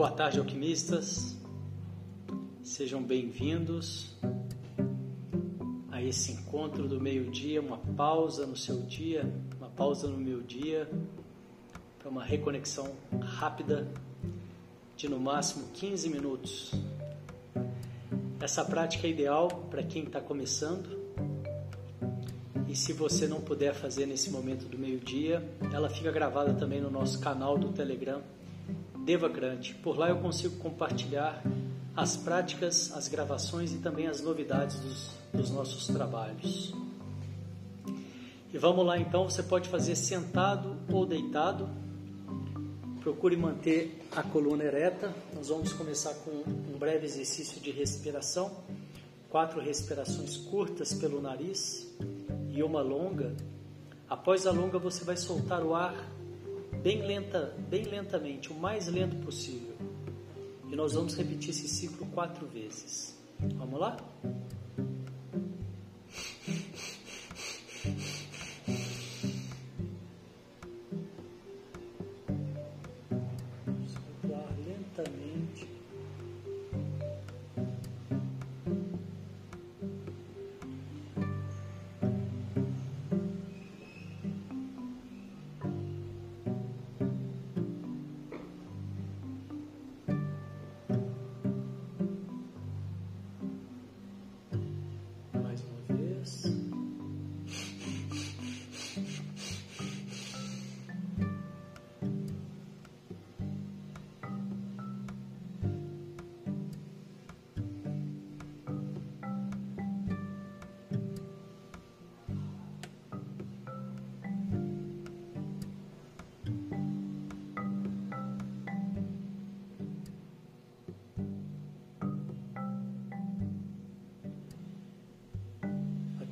Boa tarde, alquimistas. Sejam bem-vindos a esse encontro do meio-dia, uma pausa no seu dia, uma pausa no meu dia, para uma reconexão rápida de no máximo 15 minutos. Essa prática é ideal para quem está começando. E se você não puder fazer nesse momento do meio-dia, ela fica gravada também no nosso canal do Telegram Devacrante. Por lá eu consigo compartilhar as práticas, as gravações e também as novidades dos, dos nossos trabalhos. E vamos lá então, você pode fazer sentado ou deitado. Procure manter a coluna ereta. Nós vamos começar com um breve exercício de respiração. Quatro respirações curtas pelo nariz e uma longa. Após a longa, você vai soltar o ar bem lenta, bem lentamente, o mais lento possível. E nós vamos repetir esse ciclo quatro vezes. Vamos lá?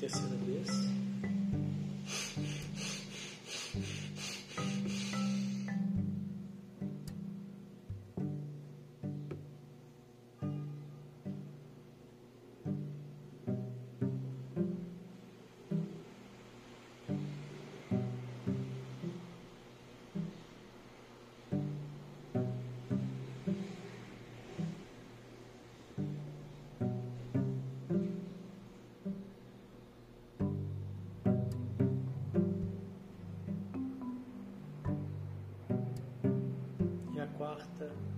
this in. E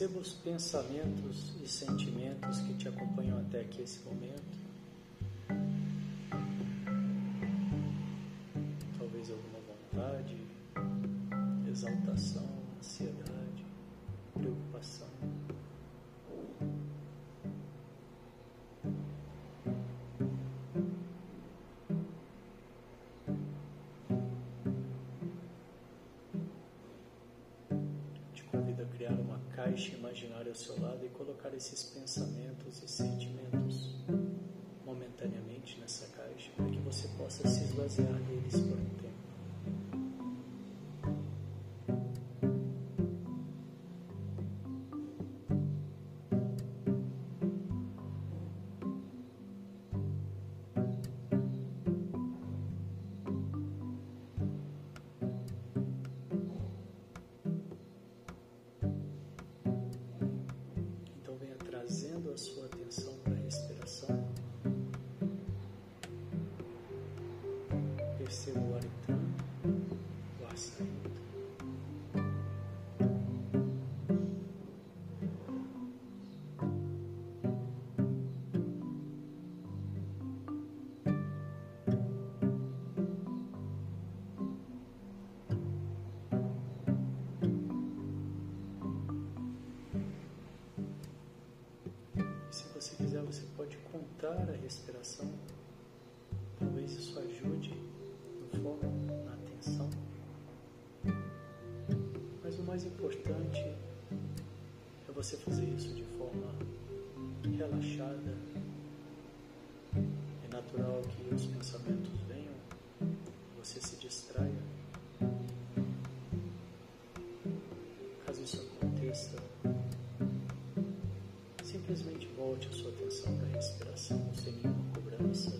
perceba os pensamentos e sentimentos que te acompanham até aqui esse momento. Talvez alguma vontade, exaltação, ansiedade, preocupação. Caixa imaginária ao seu lado e colocar esses pensamentos e sentimentos momentaneamente nessa caixa para que você possa se esvaziar deles por um tempo. A respiração. Talvez isso ajude no foco, na atenção. Mas o mais importante é você fazer isso de forma relaxada. É natural que os pensamentos volte a sua atenção para a respiração sem nenhuma cobrança.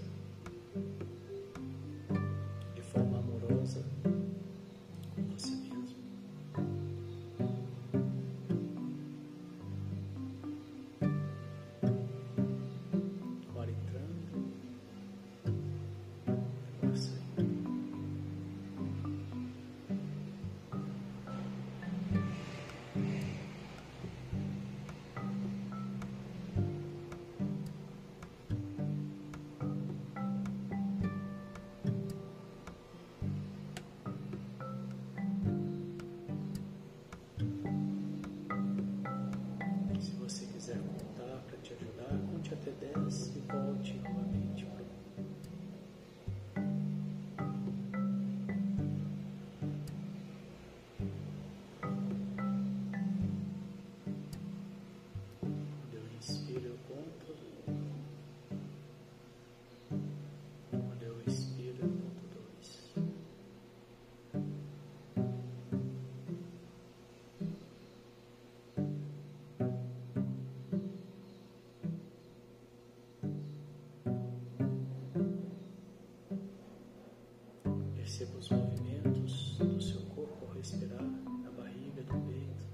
Perceba os movimentos do seu corpo ao respirar, na barriga, do peito.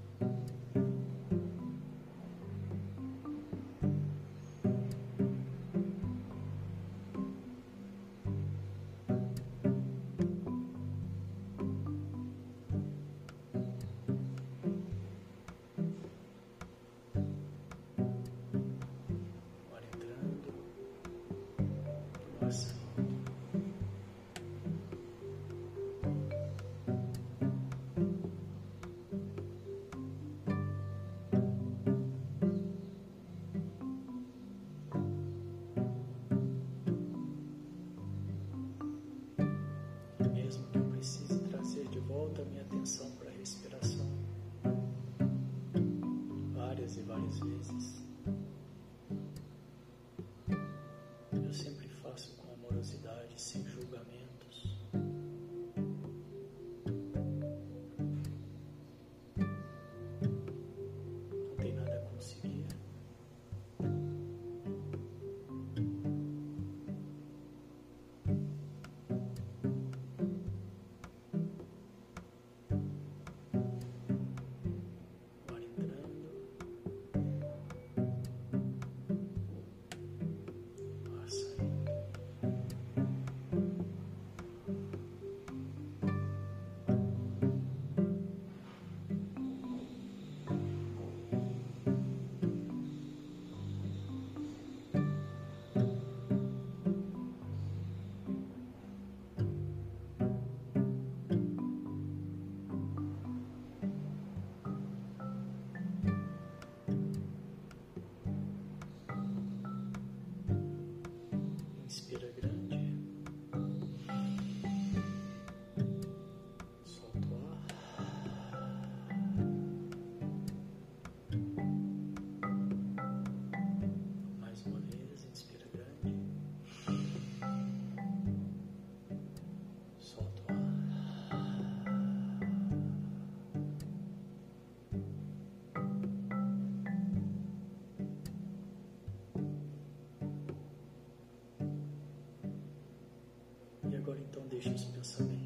Entrando, o ar entrando, o ar saindo. Os pensamentos livres.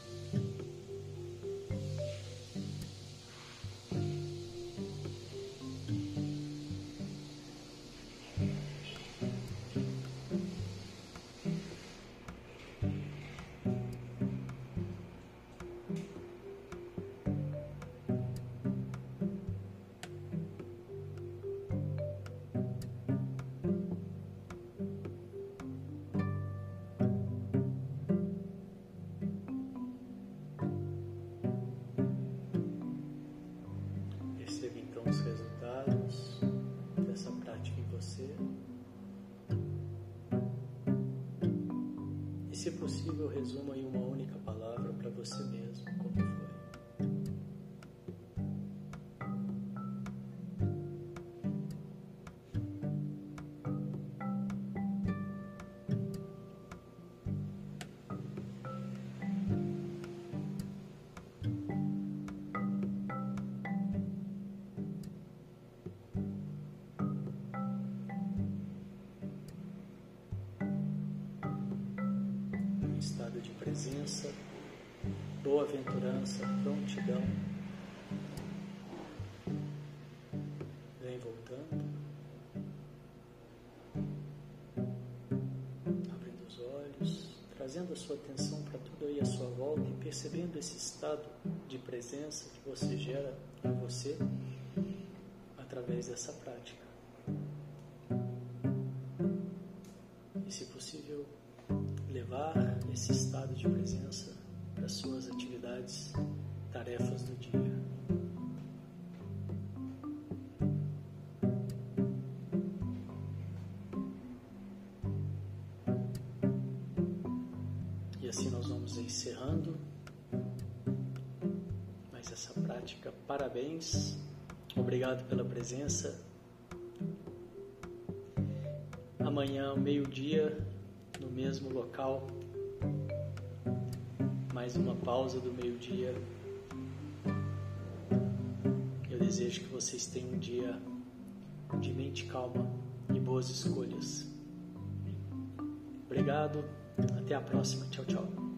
Resuma em uma única palavra para você mesmo presença, boa-aventurança, prontidão. Vem voltando. Abrindo os olhos, trazendo a sua atenção para tudo aí à sua volta e percebendo esse estado de presença que você gera em você através dessa prática. E se possível, levar esse estado de presença para suas atividades, tarefas do dia. E assim nós vamos encerrando mais essa prática. Parabéns, obrigado pela presença. Amanhã, meio-dia, no mesmo local. Mais uma pausa do meio-dia. Eu desejo que vocês tenham um dia de mente calma e boas escolhas. Obrigado. Até a próxima. Tchau, tchau.